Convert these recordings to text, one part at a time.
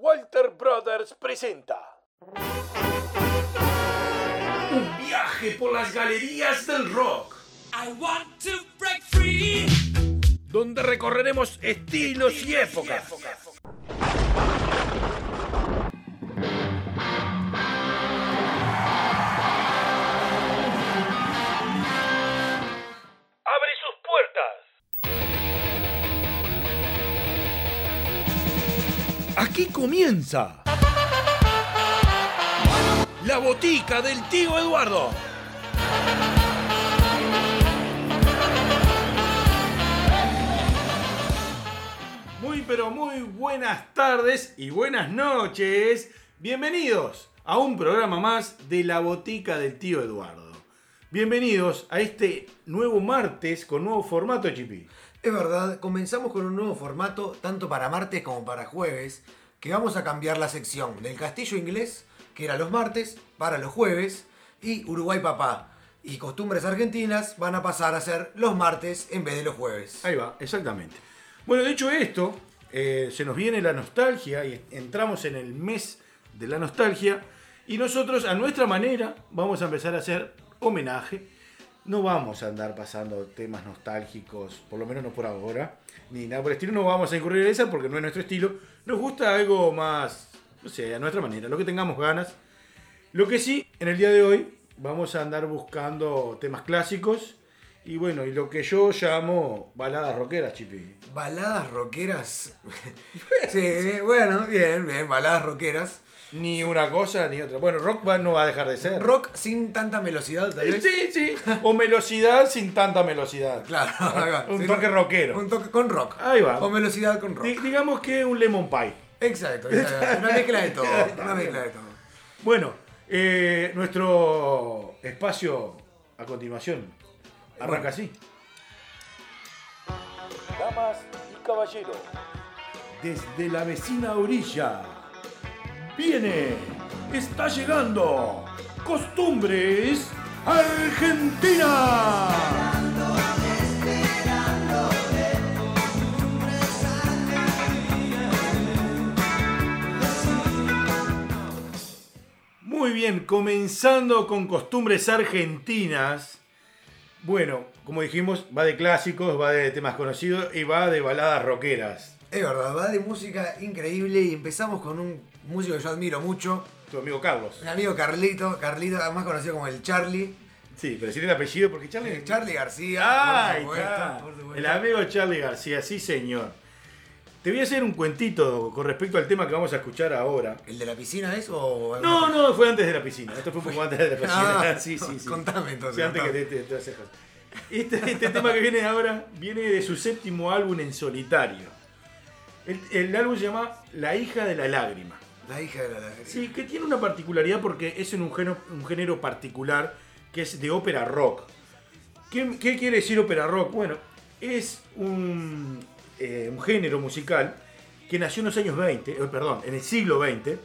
Walter Brothers presenta Un viaje por las galerías del rock, I want to break free. donde recorreremos estilos y épocas. Aquí comienza la botica del tío Eduardo. Muy pero muy buenas tardes y buenas noches. Bienvenidos a un programa más de la botica del tío Eduardo. Bienvenidos a este nuevo martes con nuevo formato Chipi. Es verdad, comenzamos con un nuevo formato, tanto para martes como para jueves, que vamos a cambiar la sección del castillo inglés, que era los martes, para los jueves, y Uruguay Papá y costumbres argentinas van a pasar a ser los martes en vez de los jueves. Ahí va, exactamente. Bueno, de hecho esto, eh, se nos viene la nostalgia y entramos en el mes de la nostalgia y nosotros a nuestra manera vamos a empezar a hacer homenaje. No vamos a andar pasando temas nostálgicos, por lo menos no por ahora, ni nada por el estilo, no vamos a incurrir en esa porque no es nuestro estilo. Nos gusta algo más, no sé, a nuestra manera, lo que tengamos ganas. Lo que sí, en el día de hoy vamos a andar buscando temas clásicos y bueno, y lo que yo llamo baladas rockeras, Chipi. Baladas rockeras. sí, bueno, bien, bien, baladas rockeras. Ni una cosa ni otra. Bueno, rock band no va a dejar de ser. Rock sin tanta velocidad, tal vez. Sí, sí. O velocidad sin tanta velocidad. Claro. Un Sí, toque no- rockero. Un toque con rock. Ahí va. O velocidad con rock. Di- digamos que un lemon pie. Exacto, exacto. una mezcla de todo. Una mezcla de todo. Bueno, eh, nuestro espacio a continuación arranca así. Damas y caballeros, Desde la vecina orilla viene, está llegando, Costumbres Argentina. Muy bien, comenzando con costumbres argentinas. Bueno, como dijimos, va de clásicos, va de temas conocidos y va de baladas rockeras. Es verdad, va de música increíble y empezamos con un músico que yo admiro mucho, Tu amigo Carlos. mi amigo Carlito, Carlito, más conocido como el Charlie. Sí, pero decir el apellido porque Charlie. Eh, Charlie García. ¡Ay, por supuesto, está! por supuesto. El amigo Charlie García, sí señor. Te voy a hacer un cuentito con respecto al tema que vamos a escuchar ahora. ¿El de la piscina es o.? No, no, fue antes de la piscina. Esto fue un poco antes de la piscina. Ah, sí, sí, sí. contame entonces, Sí, antes que te, te, te. Este, este tema que viene ahora viene de su séptimo álbum en solitario. El, el álbum se llama La hija de la lágrima. La hija de la lágrima. Sí, que tiene una particularidad porque es en un género, un género particular que es de ópera rock. ¿Qué, qué quiere decir ópera rock? Bueno, es un, eh, un género musical que nació en los años 20, eh, perdón, en el siglo XX,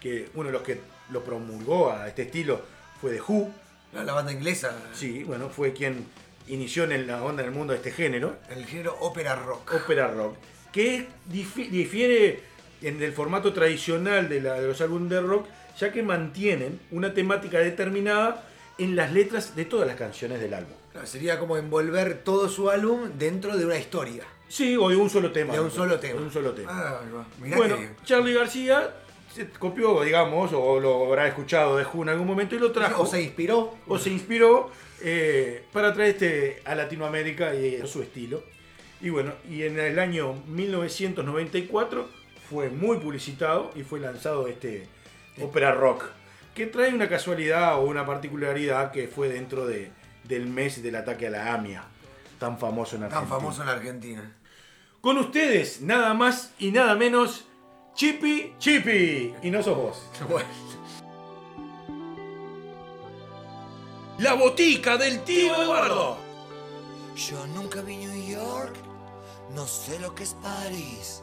que uno de los que lo promulgó a este estilo fue The Who, La, la banda inglesa. sí, bueno, fue quien inició en la onda en el mundo de este género El género ópera rock. ópera rock, que difi- difiere en el formato tradicional de, la- de los álbumes de rock, ya que mantienen una temática determinada en las letras de todas las canciones del álbum. Claro, Sería como envolver todo su álbum dentro de una historia. Sí, o de un solo tema. De un solo tema. De un solo tema. Ah. Mirá bueno, que- Charlie García se copió, digamos, o lo habrá escuchado de Who en algún momento y lo trajo. o se inspiró. o se inspiró eh, para traer este a Latinoamérica y a su estilo. Y bueno, y en el año 1994 fue muy publicitado y fue lanzado este ópera rock, que trae una casualidad o una particularidad que fue dentro de, del mes del ataque a la AMIA, tan famoso en Tan Argentina. famoso en Argentina. Con ustedes, nada más y nada menos, Chippy Chippy. Y no sos vos. La botica del tío Eduardo. Yo nunca vi New York, no sé lo que es París.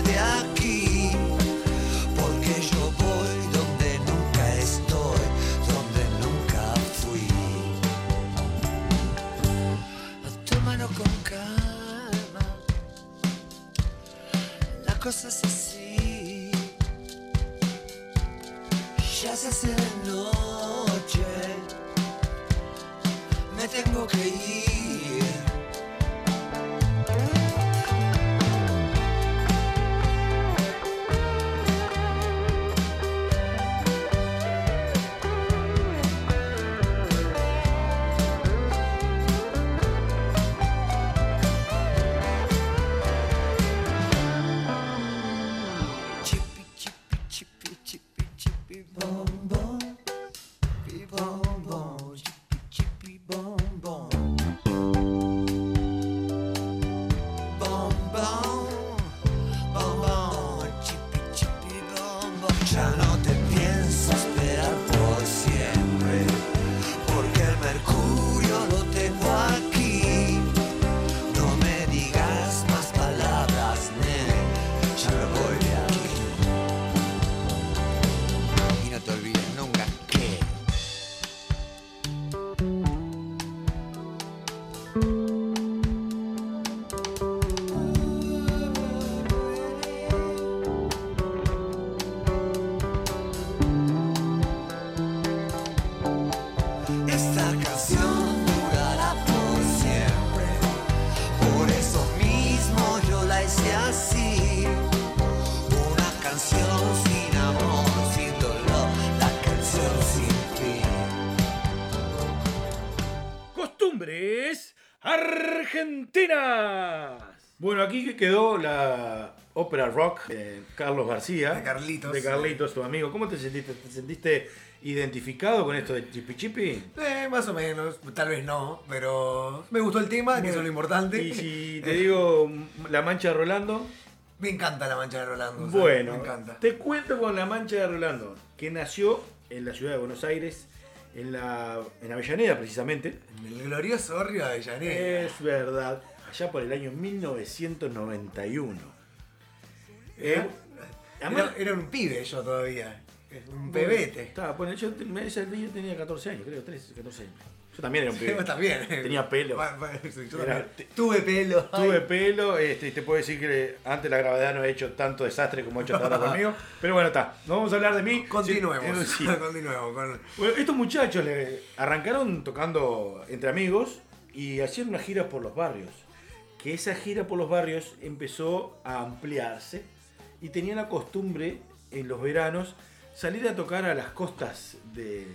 Costumbres argentinas. Bueno, aquí quedó la ópera rock de Carlos García. De Carlitos. De Carlitos, tu amigo. ¿Cómo te sentiste? ¿Te sentiste identificado con esto de Chipi Chipi? Eh, más o menos, tal vez no, pero me gustó el tema, que eso es lo importante. Y si te digo La Mancha de Rolando, Me encanta la mancha de Rolando. ¿sabes? bueno, Me encanta. te cuento con La Mancha de Rolando, que nació en la ciudad de Buenos Aires, en, la, en Avellaneda precisamente. En el glorioso barrio de Avellaneda. Es verdad, allá por el año 1991. Eh, además- Era, era un pibe yo todavía. Un Bueno, pebete. Estaba, bueno, yo día tenía 14 años, creo, 13, 14 años. Yo también era un pibe. Vos también. Tenía pelo. Sí, Era-. Tuve pelo. Tuve Ay. pelo, este, y te puedo decir que antes la gravedad no ha hecho tanto desastre como ha hecho hasta ahora conmigo. Pero bueno, está. No vamos a hablar de mí. Continuemos. Sí, Continuemos. con- Bueno, estos muchachos le arrancaron tocando entre amigos y hacían una gira por los barrios. Que esa gira por los barrios empezó a ampliarse y tenían la costumbre en los veranos salir a tocar a las costas de,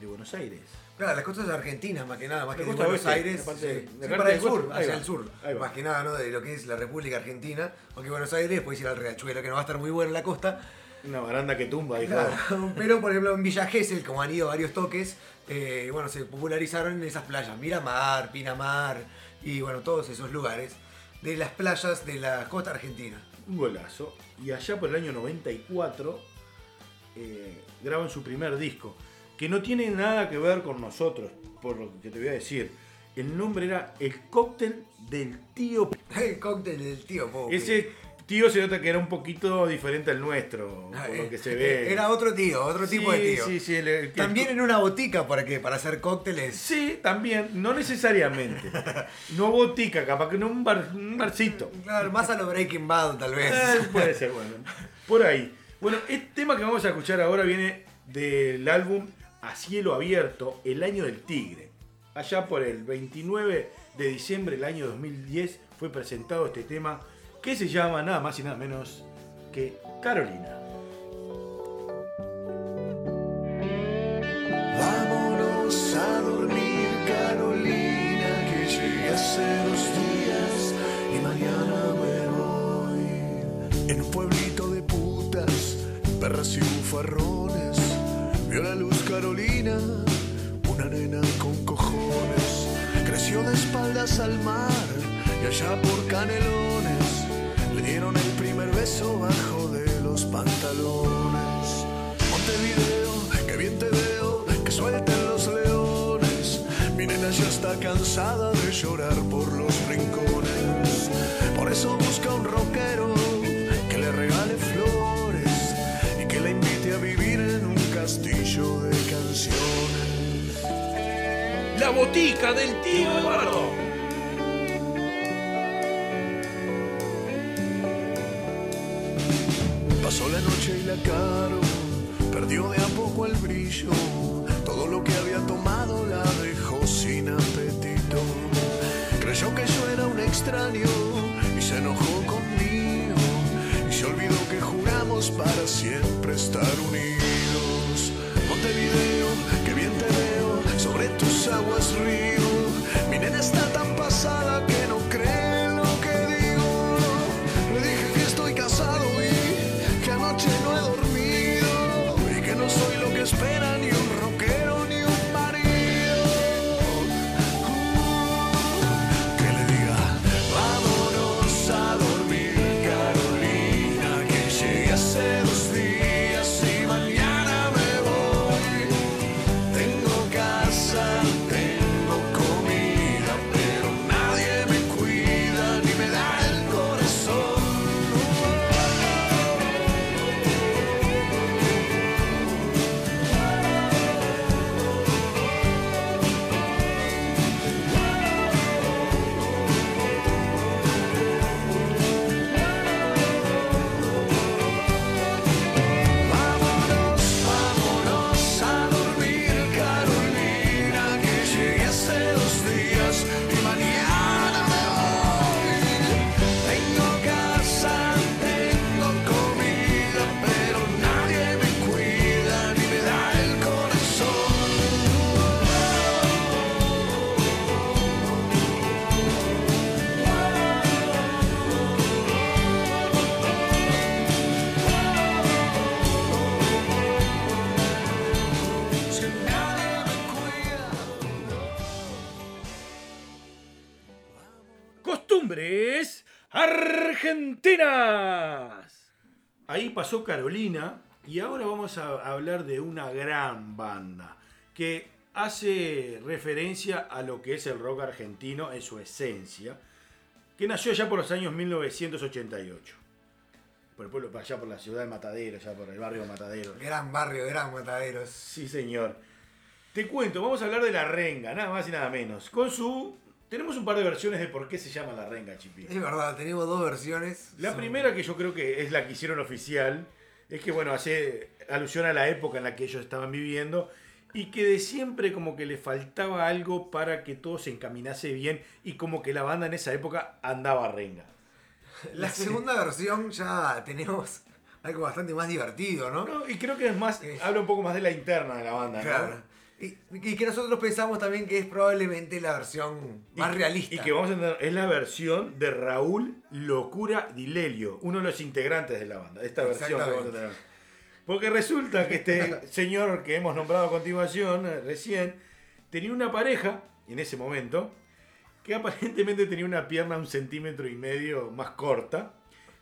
de Buenos Aires. Claro, las costas argentinas, más que nada, más La que de Buenos oeste, Aires. parte- sí. para el sur, hacia va, el sur. Más que nada, ¿no? De lo que es la República Argentina. Porque Buenos Aires, después ir al Riachuelo, que no va a estar muy bueno en la costa. Una baranda que tumba, dijo. Claro, Pero, por ejemplo, en Villa Gesell, como han ido varios toques, eh, bueno, se popularizaron en esas playas. Miramar, Pinamar y, bueno, todos esos lugares de las playas de la costa argentina. Un golazo. Y allá por el año 94 eh, graban su primer disco, que no tiene nada que ver con nosotros, por lo que te voy a decir. El nombre era El cóctel del tío. El cóctel del tío Popi. Ese tío se nota que era un poquito diferente al nuestro, Ah, por lo eh, que se ve. Era otro tío, otro tipo de tío. Sí, sí, el- el- También en una botica para qué? Para hacer cócteles. Sí, también, no necesariamente. No botica, capaz que no un, bar, un barcito. Claro, más a lo Breaking Bad, tal vez. Eh, puede ser, bueno. Por ahí. Bueno, el tema que vamos a escuchar ahora viene del álbum a cielo abierto El Año del Tigre. Allá por el 29 de diciembre del año 2010 fue presentado este tema que se llama nada más y nada menos que Carolina. Vámonos a dormir Carolina, que llegué hace dos días y mañana me voy. En un pueblito de putas, perras y bufarrones Carolina, una nena con cojones, creció de espaldas al mar y allá por canelones le dieron el primer beso bajo de los pantalones. Montevideo, que bien te veo, que suelten los leones. Mi nena ya está cansada de llorar por los rincones, por eso busca un rockero La botica del tío Eduardo. Pasó la noche y la caro perdió de a poco el brillo. Todo lo que había tomado la dejó sin apetito. Creyó que yo era un extraño y se enojó conmigo. Y se olvidó que juramos para siempre estar unidos. Montevideo, que bien te veo sobre tus aguas río. Mi nena está argentinas. Ahí pasó Carolina y ahora vamos a hablar de una gran banda que hace referencia a lo que es el rock argentino en su esencia, que nació ya por los años 1988. Por el pueblo, allá por la ciudad de Matadero, ya por el barrio de Matadero. Gran barrio, gran mataderos. Sí, señor. Te cuento, vamos a hablar de la renga, nada más y nada menos. Con su. Tenemos un par de versiones de por qué se llama la renga, Chipi. Es verdad, tenemos dos versiones. La Son- primera, que yo creo que es la que hicieron oficial, es que, bueno, hace alusión a la época en la que ellos estaban viviendo y que de siempre como que le faltaba algo para que todo se encaminase bien y como que la banda en esa época andaba renga. La segunda versión ya tenemos algo bastante más divertido, ¿no? No, y creo que es más, habla un poco más de la interna de la banda, ¿no? Y, y que nosotros pensamos también que es probablemente la versión más Y- realista. Y que vamos a entender, es la versión de Raúl Locura Dilelio, uno de los integrantes de la banda, esta versión que vamos a tener. Porque resulta que este señor que hemos nombrado a continuación, eh, recién, tenía una pareja, en ese momento, que aparentemente tenía una pierna un centímetro y medio más corta,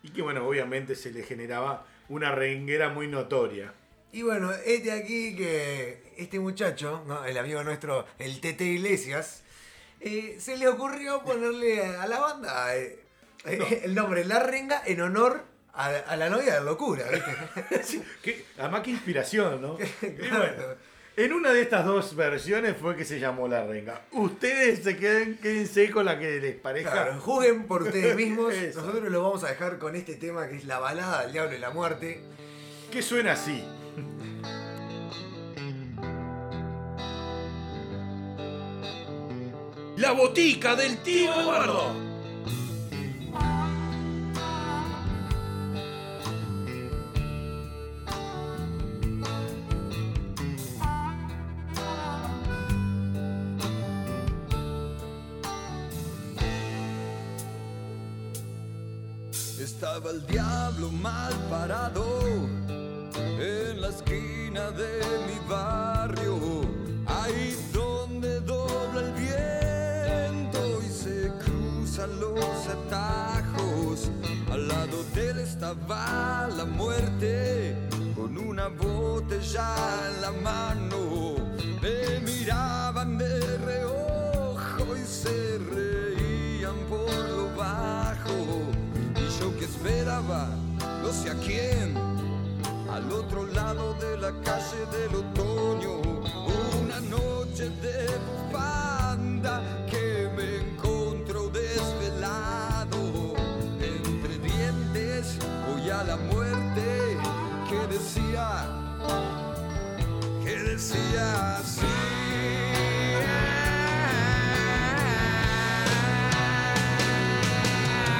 y que bueno, obviamente se le generaba una renguera muy notoria. Y bueno, este aquí que este muchacho, ¿no? el amigo nuestro, el Tete Iglesias, eh, se le ocurrió ponerle a la banda eh, eh, el nombre La Renga en honor a, a la novia de locura, además qué inspiración, ¿no? Y Claro. bueno, en una de estas dos versiones fue que se llamó La Renga. Ustedes se queden, quédense con la que les parezca. Claro, juzguen por ustedes mismos. Nosotros lo vamos a dejar con este tema que es la balada del diablo y la muerte. Que suena así. La botica del tío Eduardo. Estaba el diablo mal parado en la esquina de mi barrio, ahí donde dobla el viento y se cruzan los atajos. Al lado de él estaba la muerte, con una botella en la mano. Me miraban de reojo y se reían por lo bajo. Y yo que esperaba, no sé a quién al otro lado de la calle del otoño, una noche de bufanda que me encontró desvelado. Entre dientes voy a la muerte que decía que decía así.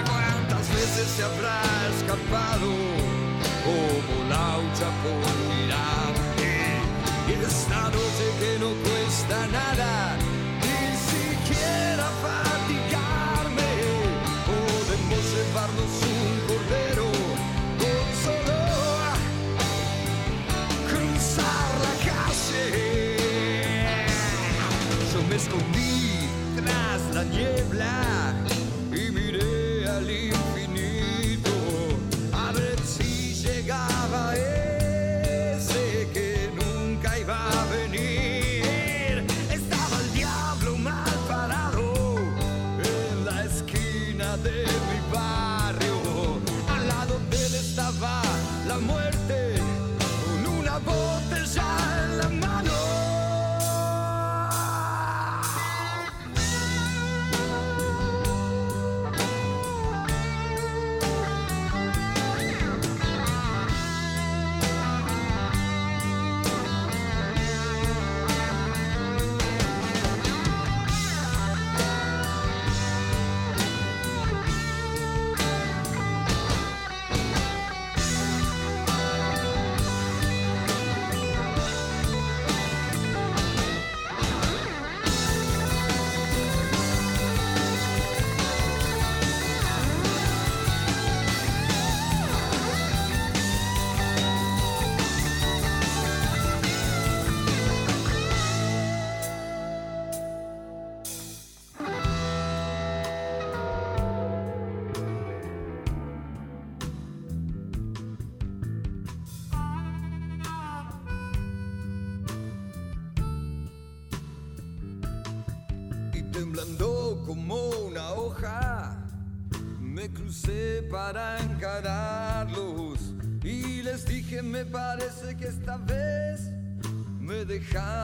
Cuántas veces se habrá escapado como laucha por mirar esta noche que no cuesta nada ni siquiera fatigarme podemos llevarnos un cordero con solo cruzar la calle. Yo me escondí tras la niebla la muerte me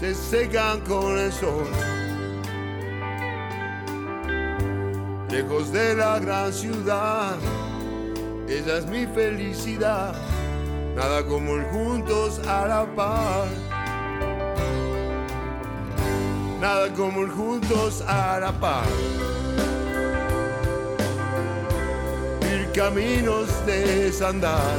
Se secan con el sol. Lejos de la gran ciudad, esa es mi felicidad. Nada como el juntos a la par. Nada como el juntos a la par. Ir caminos desandar.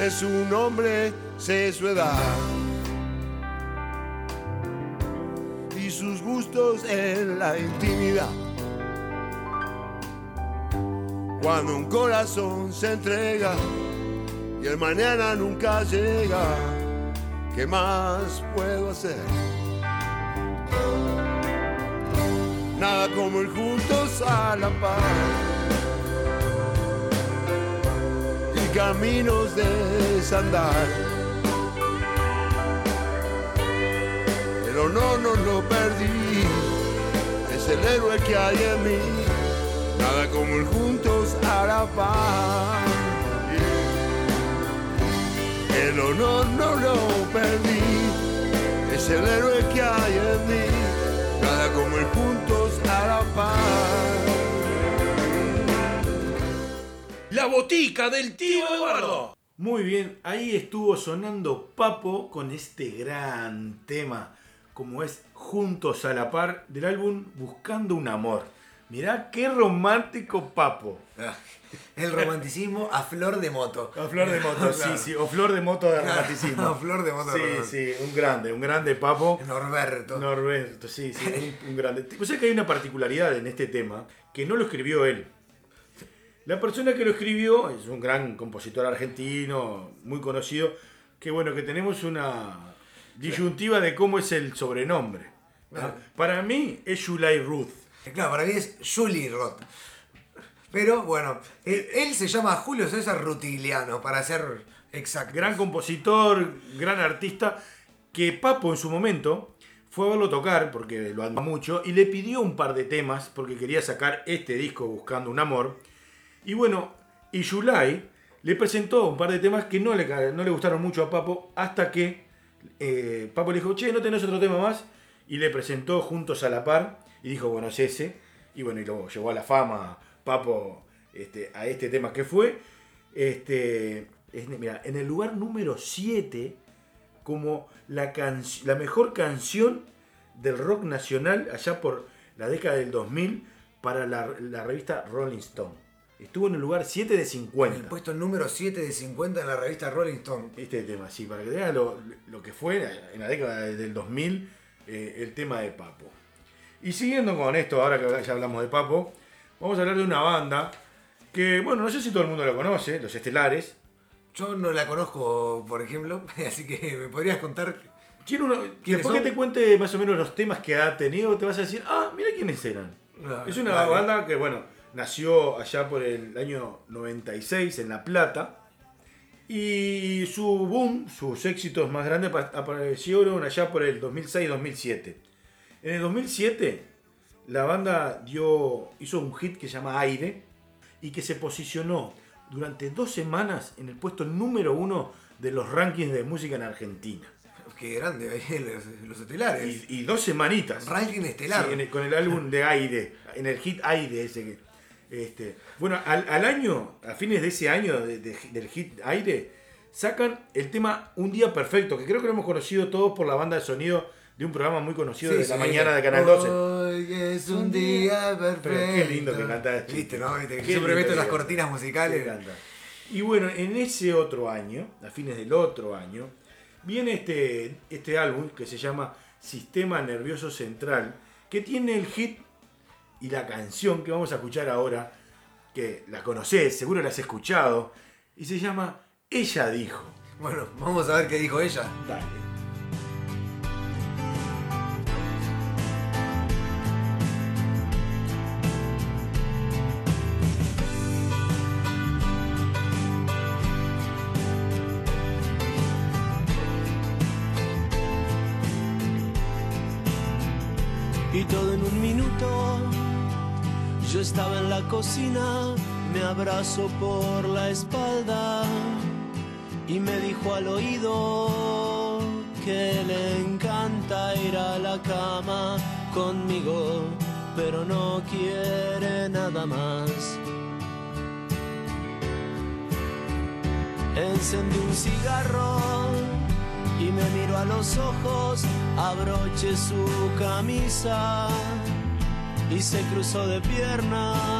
Sé su nombre, sé su edad y sus gustos en la intimidad. Cuando un corazón se entrega y el mañana nunca llega, ¿qué más puedo hacer? Nada como ir juntos a la paz. Caminos de desandar. Pero no, no lo perdí, es el héroe que hay en mí, nada como el juntos la paz. El honor no lo perdí, es el héroe que hay en mí, nada como el juntos la paz. La botica del tío Eduardo. Muy bien, ahí estuvo sonando Papo con este gran tema, como es Juntos a la par del álbum Buscando un Amor. Mirá qué romántico Papo. El romanticismo a flor de moto. A flor de moto, sí, Claro. sí, o flor de moto de romanticismo. A flor de moto de Sí, romanticismo. sí, un grande, un grande Papo. Norberto. Norberto, sí, sí, un, un grande. O sea que hay una particularidad en este tema que no lo escribió él. La persona que lo escribió es un gran compositor argentino, muy conocido, que bueno, que tenemos una disyuntiva de cómo es el sobrenombre. ¿no? Para mí es July Ruth. Claro, para mí es Julie Roth. Pero bueno, él, él se llama Julio César Rutiliano, para ser exacto. Gran compositor, gran artista, que Papo en su momento fue a verlo tocar, porque lo admira mucho, y le pidió un par de temas, porque quería sacar este disco buscando un amor. Y bueno, y Yulai le presentó un par de temas que no le, no le gustaron mucho a Papo, hasta que eh, Papo le dijo, che, ¿no tenés otro tema más? Y le presentó Juntos a la Par, y dijo, bueno, es ese. Y bueno, y lo llevó a la fama Papo este, a este tema que fue. Este, es- mira, en el lugar número 7, como la, canc- la mejor canción del rock nacional allá por la década del 2000 para la revista Rolling Stone. Estuvo en el lugar 7 de En 50. el puesto número 7 de 50 en la revista Rolling Stone. Este tema, sí, para que vean lo, lo que fue en la década del 2000 eh, el tema de Papo. Y siguiendo con esto, ahora que ya hablamos de Papo, vamos a hablar de una banda que, bueno, no sé si todo el mundo la conoce, Los Estelares. Yo no la conozco, por ejemplo, así que me podrías contar. Uno, ¿Quiénes después que te cuente más o menos los temas que ha tenido, te vas a decir, ah, mira quiénes eran. Es una banda que, bueno, nació allá por el año 96 en La Plata. Y su boom, sus éxitos más grandes apa- aparecieron allá por el 2006-2007. En el 2007, la banda dio, hizo un hit que se llama Aire y que se posicionó durante dos semanas en el puesto número uno de los rankings de música en Argentina. Qué grande, los, los estelares. Y, y dos semanitas. Ranking estelar. Sí, en el- con el álbum de Aire, en el hit Aire ese que. Este, bueno, al, al año, a fines de ese año de- de- del hit Aire, sacan el tema Un Día Perfecto, que creo que lo hemos conocido todos por la banda de sonido de un programa muy conocido Sí, de sí, la sí. mañana de Canal 12. Hoy es un día perfecto. Pero qué lindo que canta esto. Viste, ¿no? Viste, siempre meto las cortinas Me musicales. encanta. Y bueno, en ese otro año, a fines del otro año, viene este, este álbum que se llama Sistema Nervioso Central, que tiene el hit y la canción que vamos a escuchar ahora, que la conoces, seguro la has escuchado, y se llama Ella dijo. Bueno, vamos a ver qué dijo ella. Dale. Me abrazó por la espalda y me dijo al oído que le encanta ir a la cama conmigo, pero no quiere nada más. Encendí un cigarro y me miró a los ojos, abroché su camisa y se cruzó de piernas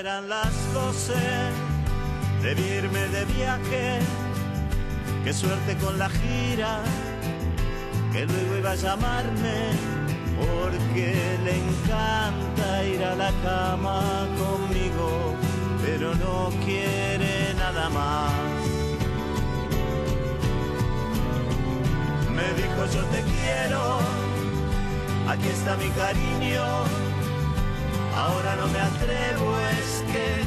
Eran las doce, debí irme de viaje, qué suerte con la gira, que luego iba a llamarme, porque le encanta ir a la cama conmigo, pero no quiere nada más. Me dijo yo te quiero, aquí está mi cariño, ahora no me atrevo, es que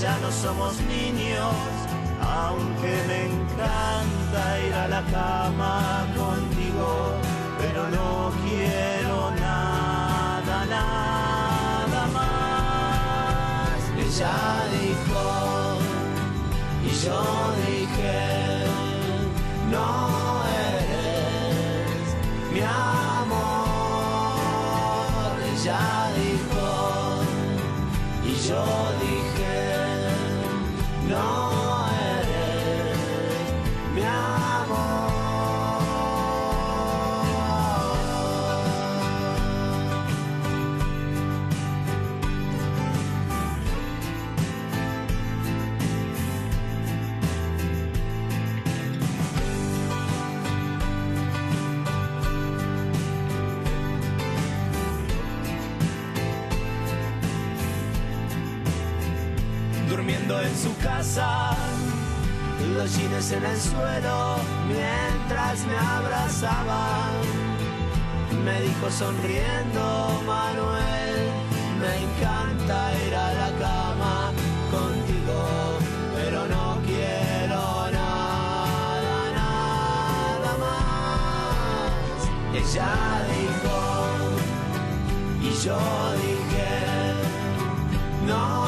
ya no somos niños, aunque me encanta ir a la cama contigo, pero no quiero nada, nada más. Ella dijo, y yo dije, no eres mi amor. Ella dijo, yo dije, no los jeans en el suelo mientras me abrazaban. Me dijo sonriendo, Manuel, me encanta ir a la cama contigo, pero no quiero nada, nada más. Ella dijo, y yo dije, no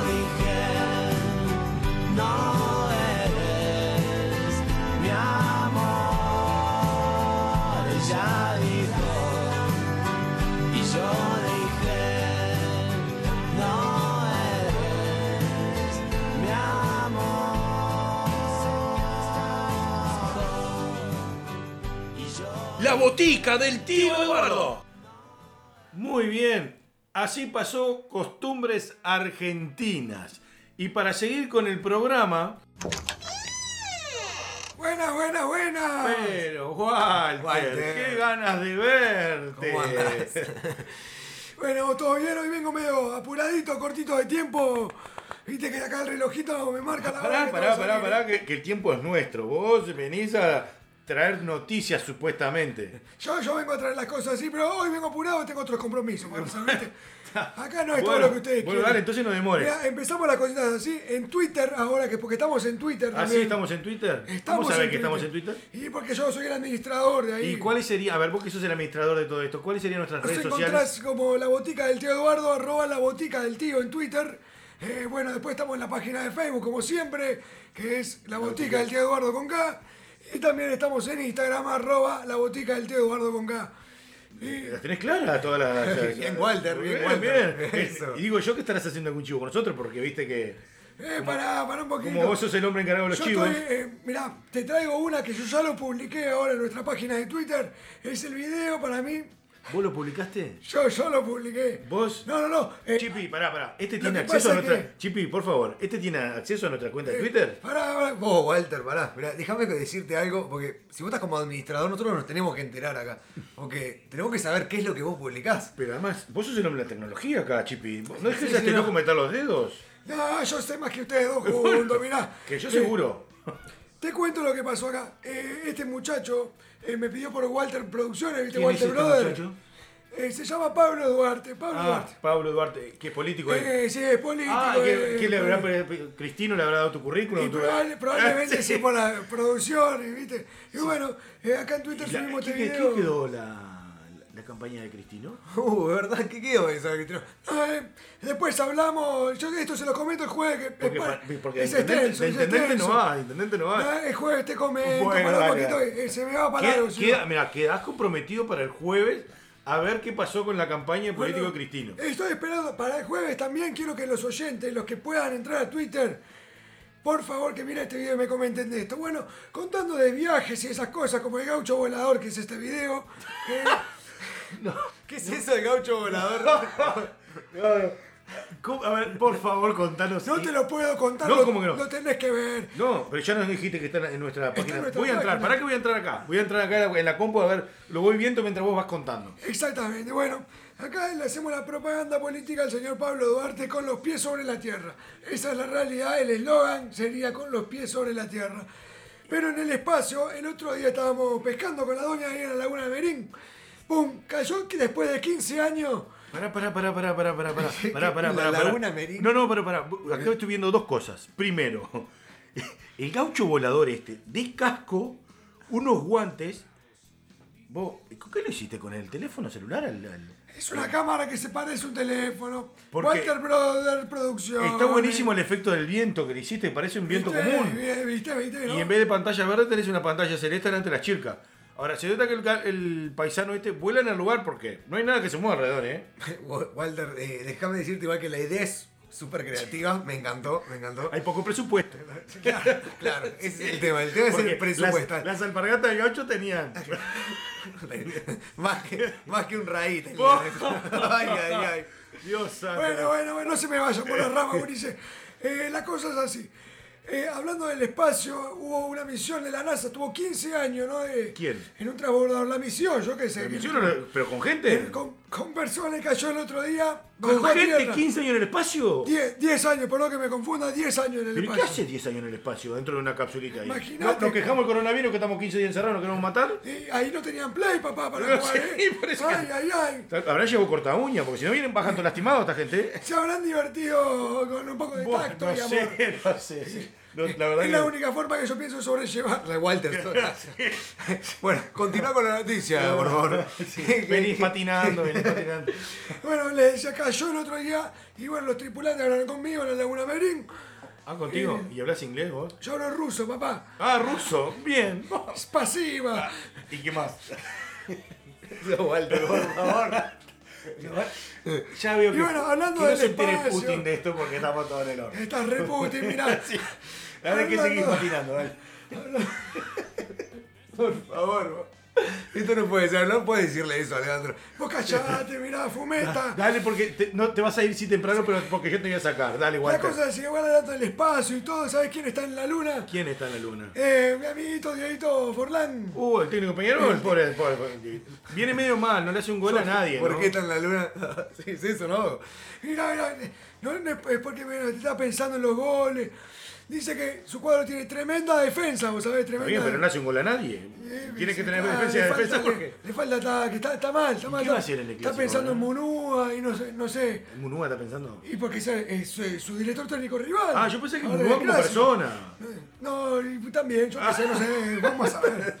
botica del tío Eduardo. Muy bien, así pasó costumbres argentinas. Y para seguir con el programa, Buena, buena, buena. pero Walter, Walter. qué ganas de verte. ¿Cómo andás? Bueno, todo bien, hoy vengo medio apuradito, cortito de tiempo. Viste que acá el relojito me marca la hora. Pará, pará, pará, pará, que, que el tiempo es nuestro. Vos venís a traer noticias supuestamente. Yo, yo vengo a traer las cosas así, pero hoy vengo apurado, tengo otros compromisos. Acá no es todo Bueno, lo que ustedes bueno, quieren. dale, entonces no demores. Mirá, empezamos las cositas así. En Twitter, ahora que porque estamos en Twitter ¿Así también. ¿Ah, estamos en Twitter? Estamos ¿Cómo en que estamos en Twitter? Y porque yo soy el administrador de ahí. ¿Y cuáles serían, a ver, vos que sos el administrador de todo esto, cuáles serían nuestras Nos redes sociales? como la botica del tío Eduardo, arroba la botica del tío en Twitter. Eh, bueno, después estamos en la página de Facebook, como siempre, que es la botica del tío Eduardo con K. Y también estamos en Instagram, arroba la botica del tío Eduardo con K. Las tenés claras todas las. Bien, Walter, bien, Walter. Eso. Y digo yo que estarás haciendo algún chivo con nosotros porque viste que. Eh, pará, pará un poquito. Como vos sos el hombre encargado de los Yo chivos. estoy, eh, mirá, te traigo una que yo ya lo publiqué ahora en nuestra página de Twitter. Es el video para mí. ¿Vos lo publicaste? Yo, yo lo publiqué. ¿Vos? No, no, no. eh, Chipi, pará, pará. ¿Este tiene acceso a nuestra. que- Chipi, por favor. ¿Este tiene acceso a nuestra cuenta de Twitter? pará, pará. Vos, Walter, pará. Mirá, déjame decirte algo, porque si vos estás como administrador, nosotros nos tenemos que enterar acá. Porque tenemos que saber qué es lo que vos publicás. Pero además, vos sos el hombre de la tecnología acá, Chipi. ¿No dejes Sí, a sí, este no. loco meter los dedos? No, yo sé más que ustedes dos juntos, mirá. Que yo Eh, seguro. Te cuento lo que pasó acá. Eh, este muchacho eh, me pidió por Walter Producciones, ¿viste? ¿Quién es Walter este Brother. muchacho? Eh, se llama Pablo Duarte. Pablo Ah, Duarte. Pablo Duarte, que es político. él. Eh, sí, es político. Ah, ¿qué, eh, qué le habrá, Cristino le habrá dado tu currículum? y tu- probable- probablemente sí por la producción, y, ¿viste? Y bueno, acá en Twitter ¿Y la- subimos ¿qué, este video. qué quedó la, la campaña de Cristino? Uh, ¿verdad? ¿Qué quedó eso, Cristiano? No, eh, después hablamos, yo esto se lo comento el jueves, que Porque, es, pa- porque es de intendente, extenso, de es intendente no va, de intendente no va. El jueves te comento, Bueno, pará un poquito, eh, se me va a parar. Queda, queda- mira, quedás comprometido para el jueves a ver qué pasó con la campaña de político Bueno, de Cristino. Estoy esperando para el jueves también. Quiero que los oyentes, los que puedan entrar a Twitter, por favor que miren este video y me comenten de esto. Bueno, contando de viajes y esas cosas, como el gaucho volador, que es este video. eh, ¿Qué es eso de gaucho volador? ¿Cómo? A ver, por favor, contanos. no te lo puedo contar, No, ¿cómo que no? lo tenés que ver. No, pero ya nos dijiste que está en nuestra página. en nuestra voy a entrar, página. ¿para qué voy a entrar acá? Voy a entrar acá en la compu a ver, lo voy viendo mientras vos vas contando. Exactamente. Bueno, acá le hacemos la propaganda política al señor Pablo Duarte con los pies sobre la tierra. Esa es la realidad. El eslogan sería con los pies sobre la tierra. Pero en el espacio, el otro día estábamos pescando con la doña ahí en la laguna de Merín. ¡Pum! Cayó que después de 15 años. Pará, pará, pará, pará, pará, pará, pará, pará, pará, pará, pará. No, no, pará, pará. Acá estoy viendo dos cosas. Primero, el gaucho volador este, de casco, unos guantes. ¿Vos con qué lo hiciste? ¿Con el teléfono celular? Al- al- Es una cámara que se parece a un teléfono. ¿Por qué? Walter Brother Producción. Está buenísimo el efecto del viento que le hiciste, parece un viento ¿Viste? común. ¿Viste? ¿Viste? ¿no? Y en vez de pantalla verde tenés una pantalla celeste delante de la chirca. Ahora, se nota que el, paisano este vuela en el lugar porque no hay nada que se mueva alrededor, ¿eh? Walter, eh, déjame decirte igual que la idea es súper creativa. Me encantó, me encantó. Hay poco presupuesto. Claro, claro, es el tema. El tema es Porque el presupuesto. Las, las alpargatas del gaucho tenían. más, que, más que un raíz. Oh. ay, ay, ay. Dios. Bueno, bueno, bueno, no se me vayan por las ramas, Ulises. Eh, la cosa es así. Eh, hablando del espacio, hubo una misión de la NASA, tuvo 15 años, ¿no? De- ¿Quién? En un transbordador. La misión, yo qué sé. La misión pero con gente. eh, con, con personas cayó el otro día. ¿Con gente tierra. 15 años en el espacio? 10, 10 años, perdón que me confunda, 10 años en el ¿Pero y qué espacio. hace 10 años en el espacio dentro de una capsulita ahí? Imagínate. ¿No- ¿Nos quejamos del coronavirus que estamos 15 días encerrados, nos queremos matar? Y ahí no tenían play, papá, para No jugar, sé, ¿eh? por que- Ay, ay, ay. Habrá llegado corta uña, porque si no vienen bajando lastimados esta gente. ¿eh? Se habrán divertido con un poco de tacto no y amor. sé, no sé. sí. No, la verdad Es que la no. única forma que yo pienso sobrellevar. La Walter. bueno, continúa con la noticia, por favor. Venís patinando, venís patinando. Bueno, le decía, cayó el otro día y bueno, los tripulantes hablaron conmigo en la Laguna Merín. Ah, contigo. ¿Y hablas inglés vos? Yo hablo ruso, papá. Ah, ruso. Bien. Es pasiva. ¿Y qué más? Walter, por favor. Ya veo que, Y bueno, hablando que no del se entere espacio. Putin de esto porque estamos todos en el horno. Estás re Putin, mirá. Dale que Hablando- seguís patinando, dale. Por favor. Esto no puede ser, no puedes decirle eso, Alejandro. Vos callate, mirá, fumeta. Dale porque te, no, te vas a ir sí temprano, pero porque yo te voy a sacar. Dale, La Walter. cosa es que igual hablando del espacio y todo, ¿sabes quién está en la luna? ¿Quién está en la luna? Eh, mi amiguito Dieguito Forlán. Uh, el técnico Peñarol, pobre, pobre, pobre. Viene medio mal, no le hace un gol a nadie. ¿Por ¿no? qué está en la luna? sí, es eso, ¿no? Mirá, mirá, no, no es porque me está pensando en los goles. Dice que su cuadro tiene tremenda defensa, vos sabés, Está tremenda. bien, pero no hace un gol a nadie. Eh, Tiene que tener ah, defensa de defensa porque. Le falta ataque, está, está mal, está mal. qué va a hacer el Está pensando en? Munúa y no sé, no sé. Munúa está pensando. Y porque es, es, su director técnico rival. Ah, yo pensé que Munúa como persona. No, y también, yo qué sé, no sé, vamos a ver.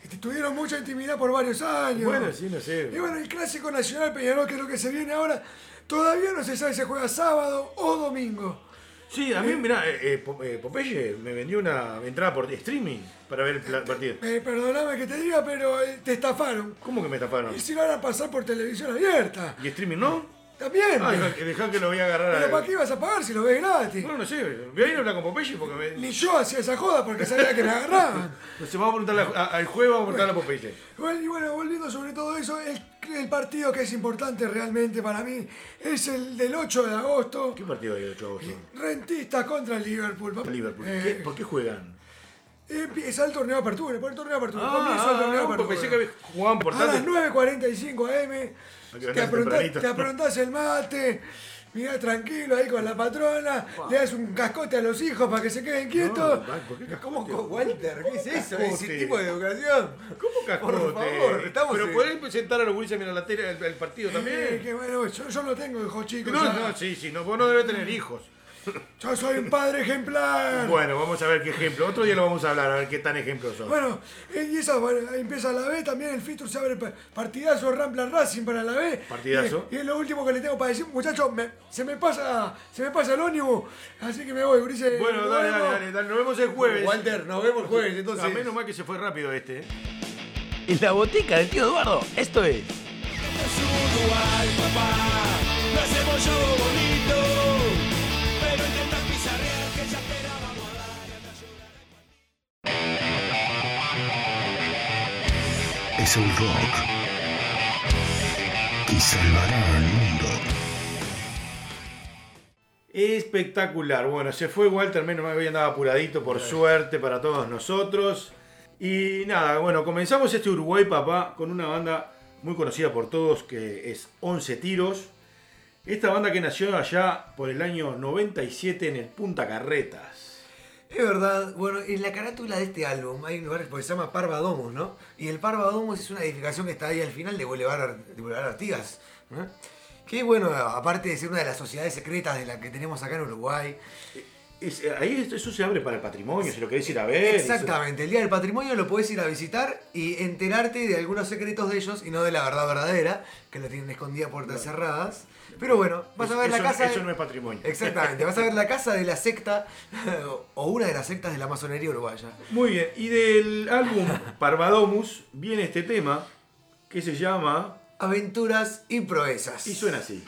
Este, Tuvieron mucha intimidad por varios años. Bueno, sí, no sé. Y bueno, el clásico nacional Peñarol, que es lo que se viene ahora, todavía no se sabe si juega sábado o domingo. Sí, a mí, mirá, eh, eh, eh, Popeye me vendió una entrada por streaming para ver el partido. Eh, perdóname que te diga, pero eh, te estafaron. ¿Cómo que me taparon? Y si van a pasar por televisión abierta. ¿Y streaming no? También. Ah, dejá, dejá que lo voy a agarrar pero a... ¿para qué ibas a pagar si lo ves gratis? Bueno, no sé, voy a ir a hablar con Popeye porque me... Ni yo hacía esa joda porque sabía que me agarraban. Se va a preguntar a- al juego, vamos a preguntarle a Popeye. Bueno, y bueno, volviendo sobre todo eso, el, el partido que es importante realmente para mí es el del 8 de agosto. ¿Qué partido hay el 8 de agosto? Rentistas contra el Liverpool. papá. Liverpool. Eh, ¿Qué- ¿Por qué juegan? Empieza el torneo de apertura, por el torneo de apertura. Ah, Comienza el torneo de ah, apertura. pensé que jugaban por A las tanto. 9.45 am, te, apronta- te aprontás el mate, mirás tranquilo ahí con la patrona, le das un cascote a los hijos para que se queden quietos. No, ¿por qué ¿Cómo? Walter? ¿Qué es eso? Ese tipo de educación. ¿Cómo cascote? Por favor, estamos Pero en- podés presentar a los gurises a mirar la tele el, el partido Eh, también. que bueno, yo, yo no tengo hijos chicos. No, ya. no, sí, sí, no, vos no debes tener hijos. Yo soy un padre ejemplar. Bueno, vamos a ver qué ejemplo. Otro día lo vamos a hablar, a ver qué tan ejemplos son. Bueno, eh, y esa, bueno, empieza la B, también el Fitur se abre pa- partidazo Rampla Racing para la B. Partidazo. Y, y es lo último que le tengo para decir, muchachos, me- se me pasa, se me pasa el ónibus, así que me voy, Ulises. Bueno, nos dale, dale, vemos. dale, dale, nos vemos el jueves. Walter, nos vemos el jueves, entonces. A menos mal que se fue rápido este. ¿eh? En la botica del tío Eduardo, esto es. Uruguay, papá, lo hacemos yo bonito, Es el rock que salvará al mundo. Espectacular. Bueno, se fue Walter, menos mal que hoy andaba apuradito, por suerte para todos nosotros. Y nada, bueno, comenzamos este Uruguay Papá con una banda muy conocida por todos que es 11 Tiros. Esta banda que nació allá por el año 97 en el Punta Carretas. Es verdad, bueno, en la carátula de este álbum hay un lugar que se llama Parvadomus, ¿no? Y el Parvadomus es una edificación que está ahí al final de Boulevard, Boulevard Artigas. ¿no? Que bueno, aparte de ser una de las sociedades secretas de la que tenemos acá en Uruguay. Es- ahí esto- eso se abre para el patrimonio, si lo querés ir a ver. Exactamente, el Día del Patrimonio lo podés ir a visitar y enterarte de algunos secretos de ellos y no de la verdad verdadera, que la tienen escondida a puertas cerradas. Pero bueno, vas a ver Eso- la casa. eso no es patrimonio. Exactamente, vas a ver la casa de la secta o una de las sectas de la masonería uruguaya. Muy bien, y del álbum Parvadomus viene este tema que se llama Aventuras y proezas. y suena así.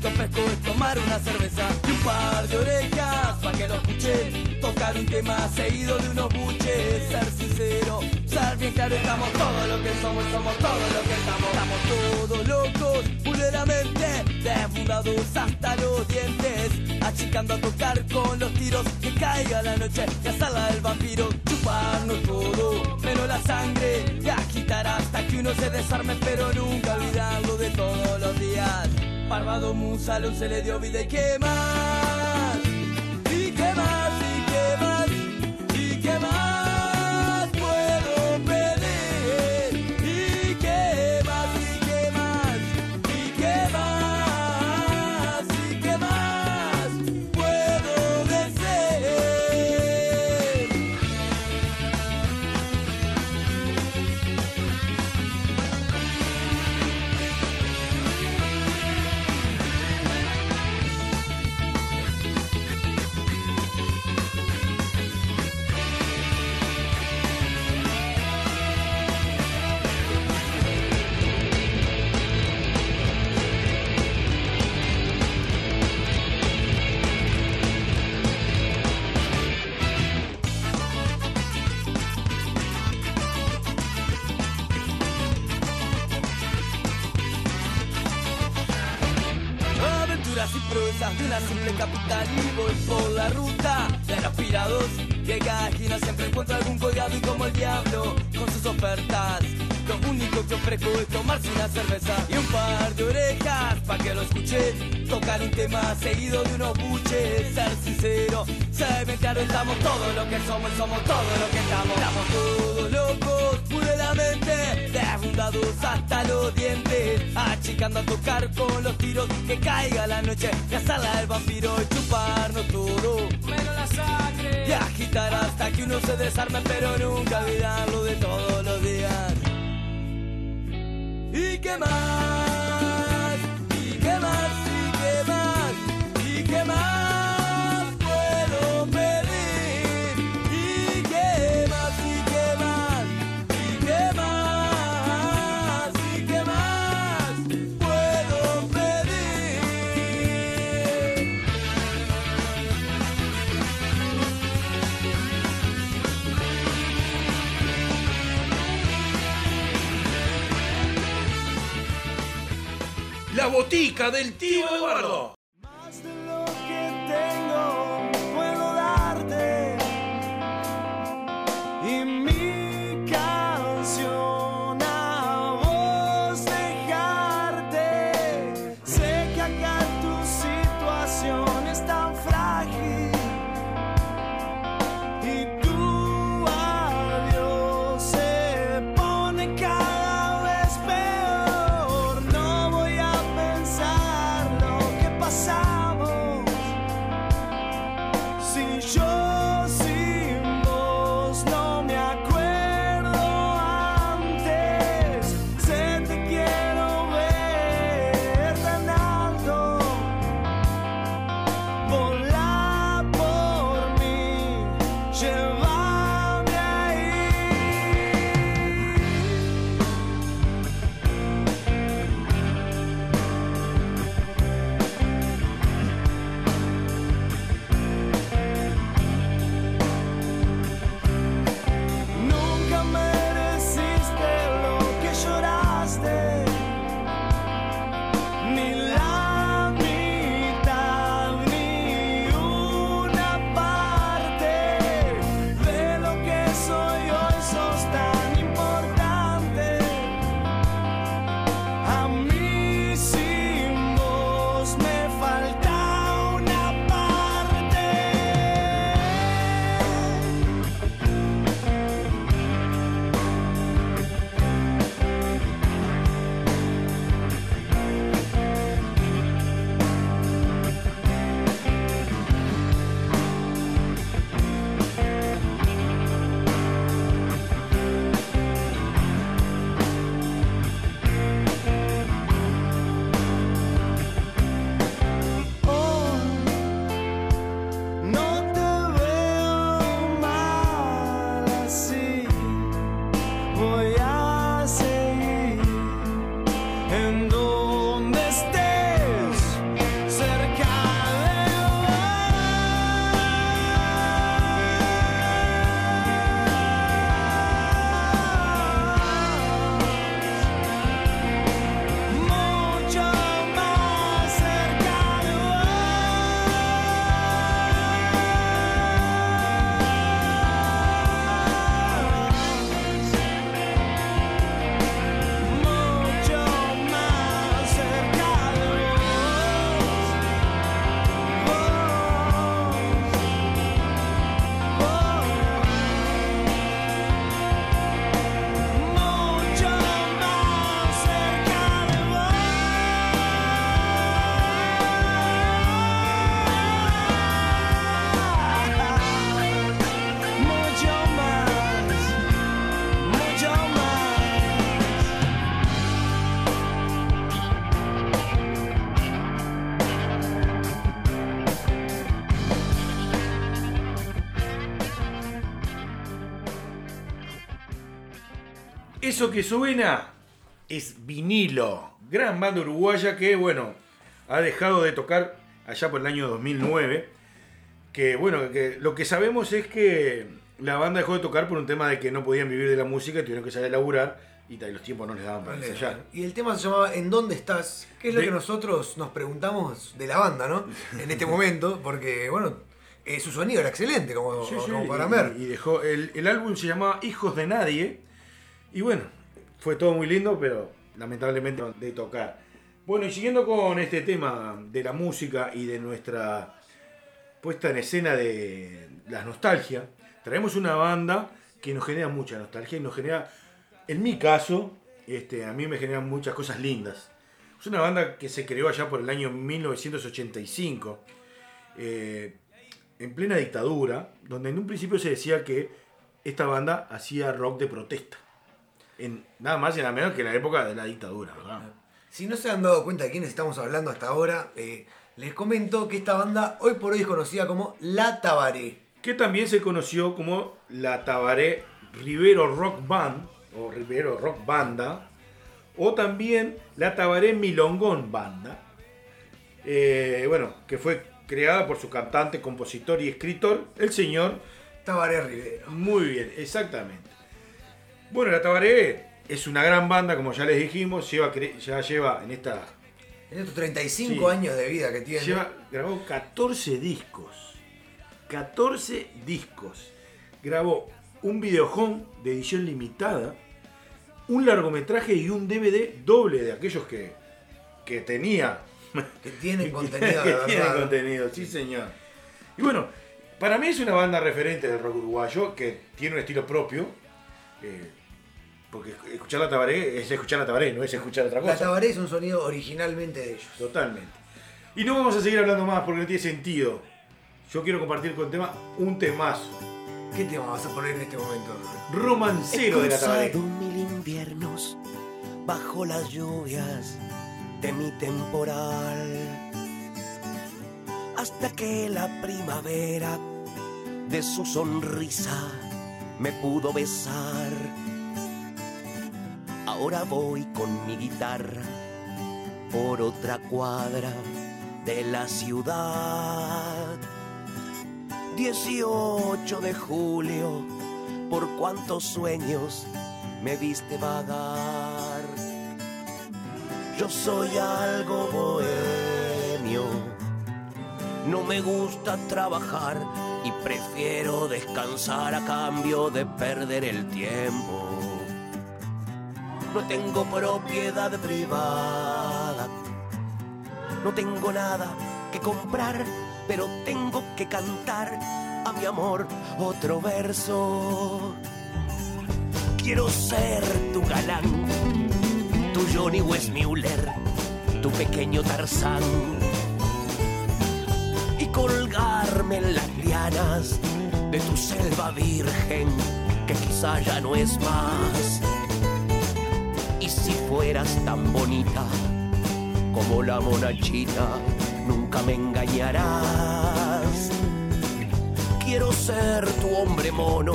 Que ofrezco es tomar una cerveza y un par de orejas para que lo escuche. Tocar un tema seguido de unos buches, ser sincero, ser bien claro, estamos todo lo que somos, somos todo lo que estamos. Estamos todos locos, vulneramente, desfundados hasta los dientes, achicando a tocar con los tiros, que caiga la noche, que sala el vampiro, chuparnos todo, menos la sangre, y agitar hasta que uno se desarme, pero nunca olvidando de todos los días. Parvado Musalón se le dio vida y qué somos y somos todo lo que estamos. Estamos todos locos, pure la mente, desfundados hasta los dientes. Achicando a tocar con los tiros, que caiga la noche, y hacerla del vampiro y chuparnos todo. Menos la sangre. Y agitar hasta que uno se desarme, pero nunca olvidarlo botica del tío Eduardo. Eso que suena es vinilo. Gran banda uruguaya que, bueno, ha dejado de tocar allá por el año 2009. Que, bueno, que lo que sabemos es que la banda dejó de tocar por un tema de que no podían vivir de la música y tuvieron que salir a laburar y los tiempos no les daban para ensayar. Y el tema se llamaba ¿En dónde estás? Que es lo De- que nosotros nos preguntamos de la banda, ¿no? En este momento, porque, bueno, eh, su sonido era excelente como, Sí, sí, como para y- ver. Y dejó, el, el álbum se llamaba Hijos de Nadie. Y bueno, fue todo muy lindo, pero lamentablemente de tocar. Bueno, y siguiendo con este tema de la música y de nuestra puesta en escena de la nostalgia, traemos una banda que nos genera mucha nostalgia y nos genera, en mi caso, este, a mí me generan muchas cosas lindas. Es una banda que se creó allá por el año 1985, eh, en plena dictadura, donde en un principio se decía que esta banda hacía rock de protesta. En, nada más y nada menos que en la época de la dictadura, ¿verdad? Si no se han dado cuenta de quiénes estamos hablando hasta ahora, eh, les comento que esta banda hoy por hoy es conocida como La Tabaré. Que también se conoció como la Tabaré Rivero Rock Band, o Rivero Rock Banda, o también la Tabaré Milongón Banda. Eh, bueno, que fue creada por su cantante, compositor y escritor, el señor Tabaré Rivero. Muy bien, exactamente. Bueno, la Tabaré es una gran banda, como ya les dijimos, lleva, ya lleva en esta... En estos 35 Sí. años de vida que tiene. Lleva, grabó 14 discos. 14 discos. Grabó un videohome de edición limitada, un largometraje y un DVD doble de aquellos que, que tenía. Que tienen contenido, que de tiene verdad. contenido, sí señor. Y bueno, para mí es una banda referente del rock uruguayo que tiene un estilo propio. eh, porque escuchar la tabaré es escuchar la tabaré, no es escuchar otra cosa. La Tabaré es un sonido originalmente de ellos. Totalmente. Y no vamos a seguir hablando más porque no tiene sentido. Yo quiero compartir con el tema un temazo. ¿Qué tema vas a poner en este momento? Romancero de la tabaré. mil inviernos bajo las lluvias de mi temporal. Hasta que la primavera de su sonrisa me pudo besar. Ahora voy con mi guitarra por otra cuadra de la ciudad. 18 de julio, por cuántos sueños me viste vagar. Yo soy algo bohemio, no me gusta trabajar y prefiero descansar a cambio de perder el tiempo. No tengo propiedad privada, no tengo nada que comprar, pero tengo que cantar a mi amor otro verso. Quiero ser tu galán, tu Johnny Westmuller, tu pequeño Tarzán. Y colgarme en las lianas de tu selva virgen, que quizá ya no es más. Si fueras tan bonita como la monachita, nunca me engañarás. Quiero ser tu hombre mono,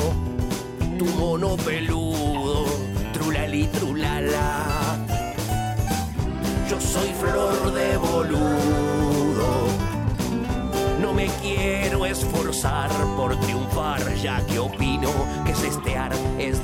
tu mono peludo, trulali trulala. Yo soy flor de boludo, no me quiero esforzar por triunfar, ya que opino que cestear es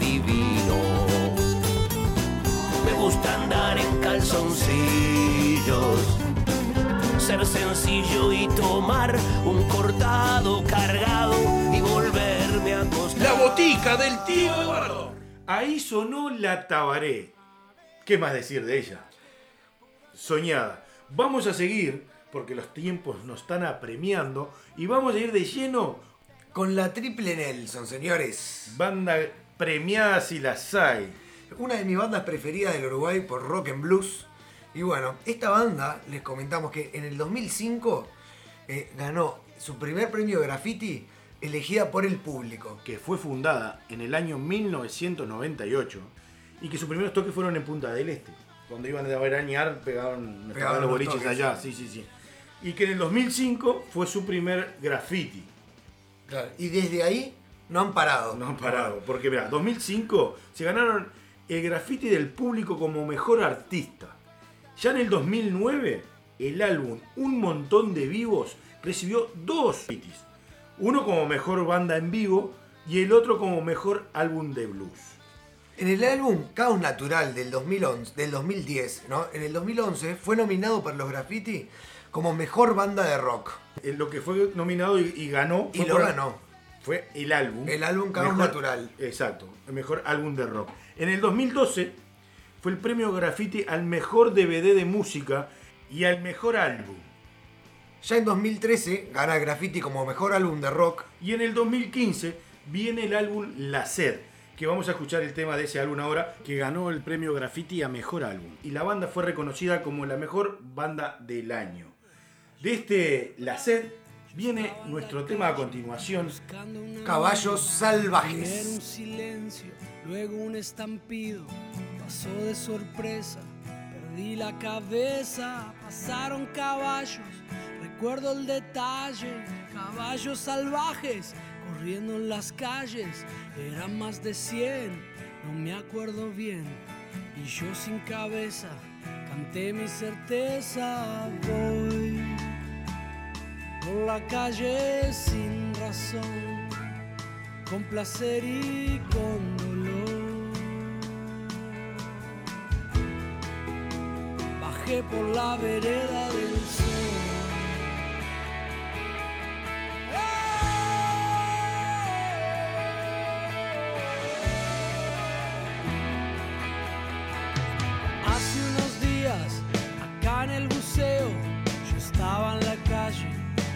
ser sencillo y tomar un cortado cargado y volverme a acostar. La botica del tío Eduardo. Ahí sonó la tabaré. ¿Qué más decir de ella? Soñada. Vamos a seguir porque los tiempos nos están apremiando y vamos a ir de lleno Con la Triple Nelson, señores. banda premiada si las hay. Una de mis bandas preferidas del Uruguay por rock and blues. Y bueno, esta banda, les comentamos que en el 2005 eh, ganó su primer premio de graffiti elegida por el público. que fue fundada en el año 1998 y que sus primeros toques fueron en Punta del Este. Cuando iban a veranear pegaban, Pegaban los boliches toques. allá, sí, sí, sí. Y que en el 2005 fue su primer graffiti. Y desde ahí no han parado. No han parado, porque mira, 2005 se ganaron el graffiti del público como mejor artista. Ya en el 2009, el álbum Un Montón de Vivos recibió dos graffitis. Uno como mejor banda en vivo y el otro como mejor álbum de blues. En el álbum Caos Natural del 2011, del 2010, ¿no? En el 2011 fue nominado por los graffiti como mejor banda de rock. Eh, Lo que fue nominado y, y ganó Y fue lo por- ganó. fue el álbum. El álbum Caos Natural. Exacto, el mejor álbum de rock. En el 2012 fue el premio Graffiti al mejor DVD de música y al mejor álbum. Ya en 2013 gana Graffiti como mejor álbum de rock. Y en el 2015 viene el álbum La Sed, que vamos a escuchar el tema de ese álbum ahora, que ganó el premio Graffiti a mejor álbum. Y la banda fue reconocida como la mejor banda del año. De este La Sed viene nuestro tema a continuación. Caballos salvajes. Primero un silencio, luego un estampido. Pasó de sorpresa, perdí la cabeza. Pasaron caballos, recuerdo el detalle. Caballos salvajes corriendo en las calles. Eran más de 100, no me acuerdo bien. Y yo sin cabeza canté mi certeza. Voy por la calle sin razón, con placer y con Por la vereda del sol. Hace unos días, acá en el buceo, yo estaba en la calle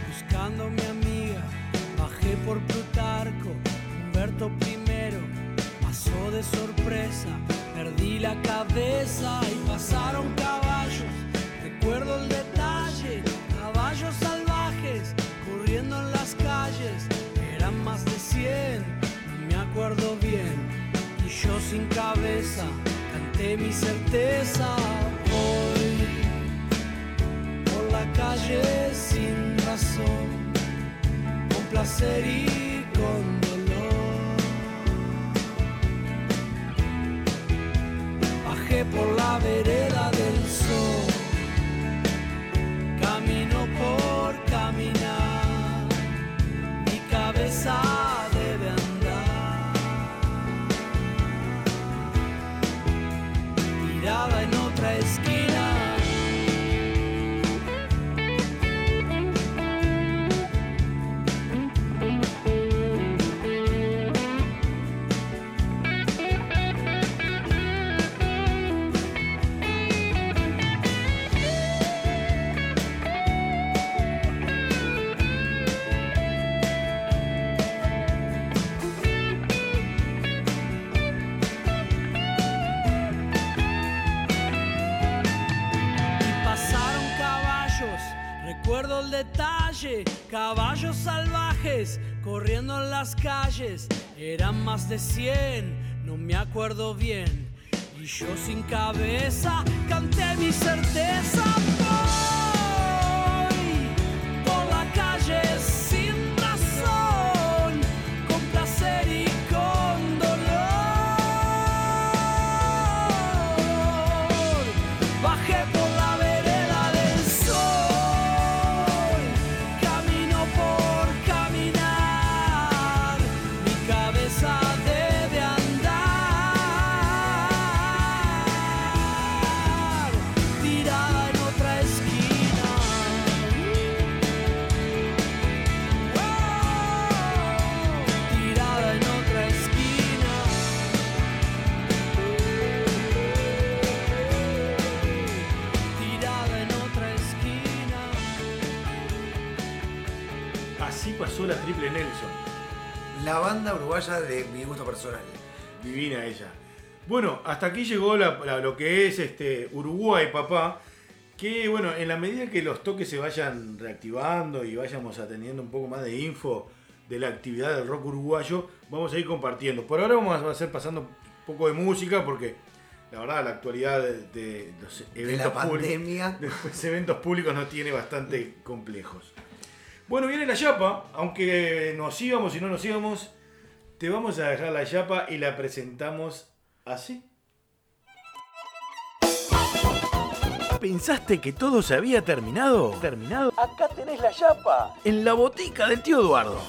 buscando a mi amiga. Bajé por Plutarco, Humberto primero, pasó de sorpresa, perdí la cabeza y pasaron caballos. Recuerdo el detalle, caballos salvajes corriendo en las calles, eran más de 100, no me acuerdo bien. Y yo sin cabeza, canté mi certeza. Voy por la calle sin razón, con placer y con por la vereda del sol, salvajes corriendo en las calles. Eran más de 100, no me acuerdo bien. Y yo sin cabeza canté mi certeza. Hasta aquí llegó la- la- lo que es este Uruguay, papá. Que bueno, en la medida que los toques se vayan reactivando y vayamos atendiendo un poco más de info de la actividad del rock uruguayo, vamos a ir compartiendo. Por ahora vamos a hacer pasando un poco de música porque la verdad la actualidad de, de los eventos la pandemia. públicos, de los eventos públicos nos tiene bastante complejos. Bueno, viene la chapa, aunque nos íbamos y no nos íbamos, te vamos a dejar la chapa y la presentamos así. ¿Pensaste que todo se había terminado? ¿Terminado? Acá tenés la chapa. En la botica del tío Eduardo.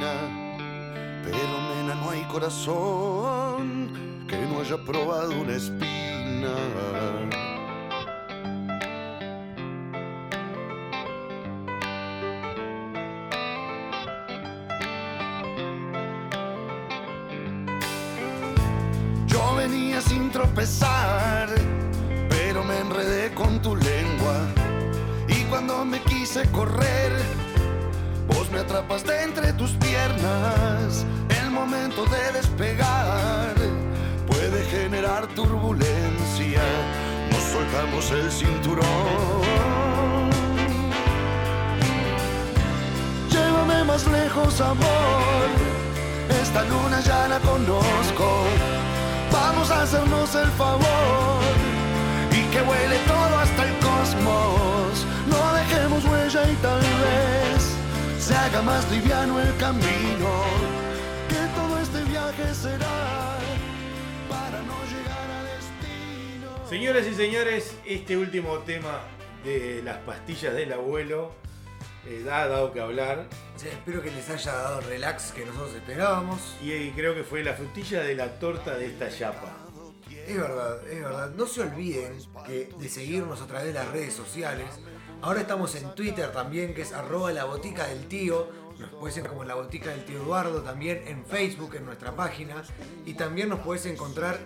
Pero nena no hay corazón que no haya probado una espina. Yo venía sin tropezar, pero me enredé con tu lengua. Y cuando me quise correr, me atrapaste entre tus piernas. El momento de despegar puede generar turbulencia. Nos soltamos el cinturón. Llévame más lejos, amor. Esta luna ya la conozco. Vamos a hacernos el favor haga más liviano el camino. Que todo este viaje será para no llegar a destino. Señoras y señores, este último tema de las pastillas del abuelo eh, ha dado que hablar. Sí, espero que les haya dado el relax que nosotros esperábamos. Y eh, creo que fue la frutilla de la torta de esta chapa. Es verdad, es verdad. No se olviden que de seguirnos a través de las redes sociales. Ahora estamos en Twitter también, que es arroba la botica del tío. Nos puedes encontrar como la botica del tío Eduardo, también en Facebook, en nuestra página. Y también nos puedes encontrar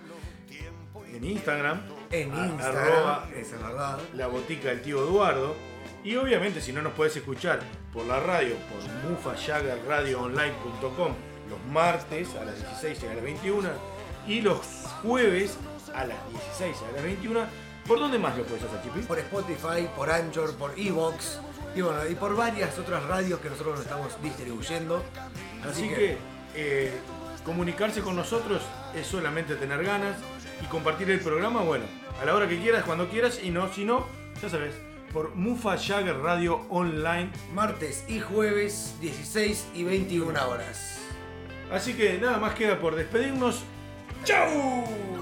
En Instagram. en Instagram. arroba Esa es verdad. la botica del tío Eduardo. Y obviamente si no nos puedes escuchar por la radio, por mufajaggerradioonline.com los martes a las 16 y a las 21 y los jueves a las 16 y a las 21. ¿Por dónde más lo puedes hacer, Chipi? Por Spotify, por Anchor, por Evox. Y bueno, y por varias otras radios que nosotros nos estamos distribuyendo. Así que eh, comunicarse con nosotros es solamente tener ganas y compartir el programa, bueno, a la hora que quieras, cuando quieras, y no, si no, ya sabes, por Mufa Jagger Radio Online. Martes y jueves, 16 y 21 horas. Así que nada más queda por despedirnos. ¡Chau!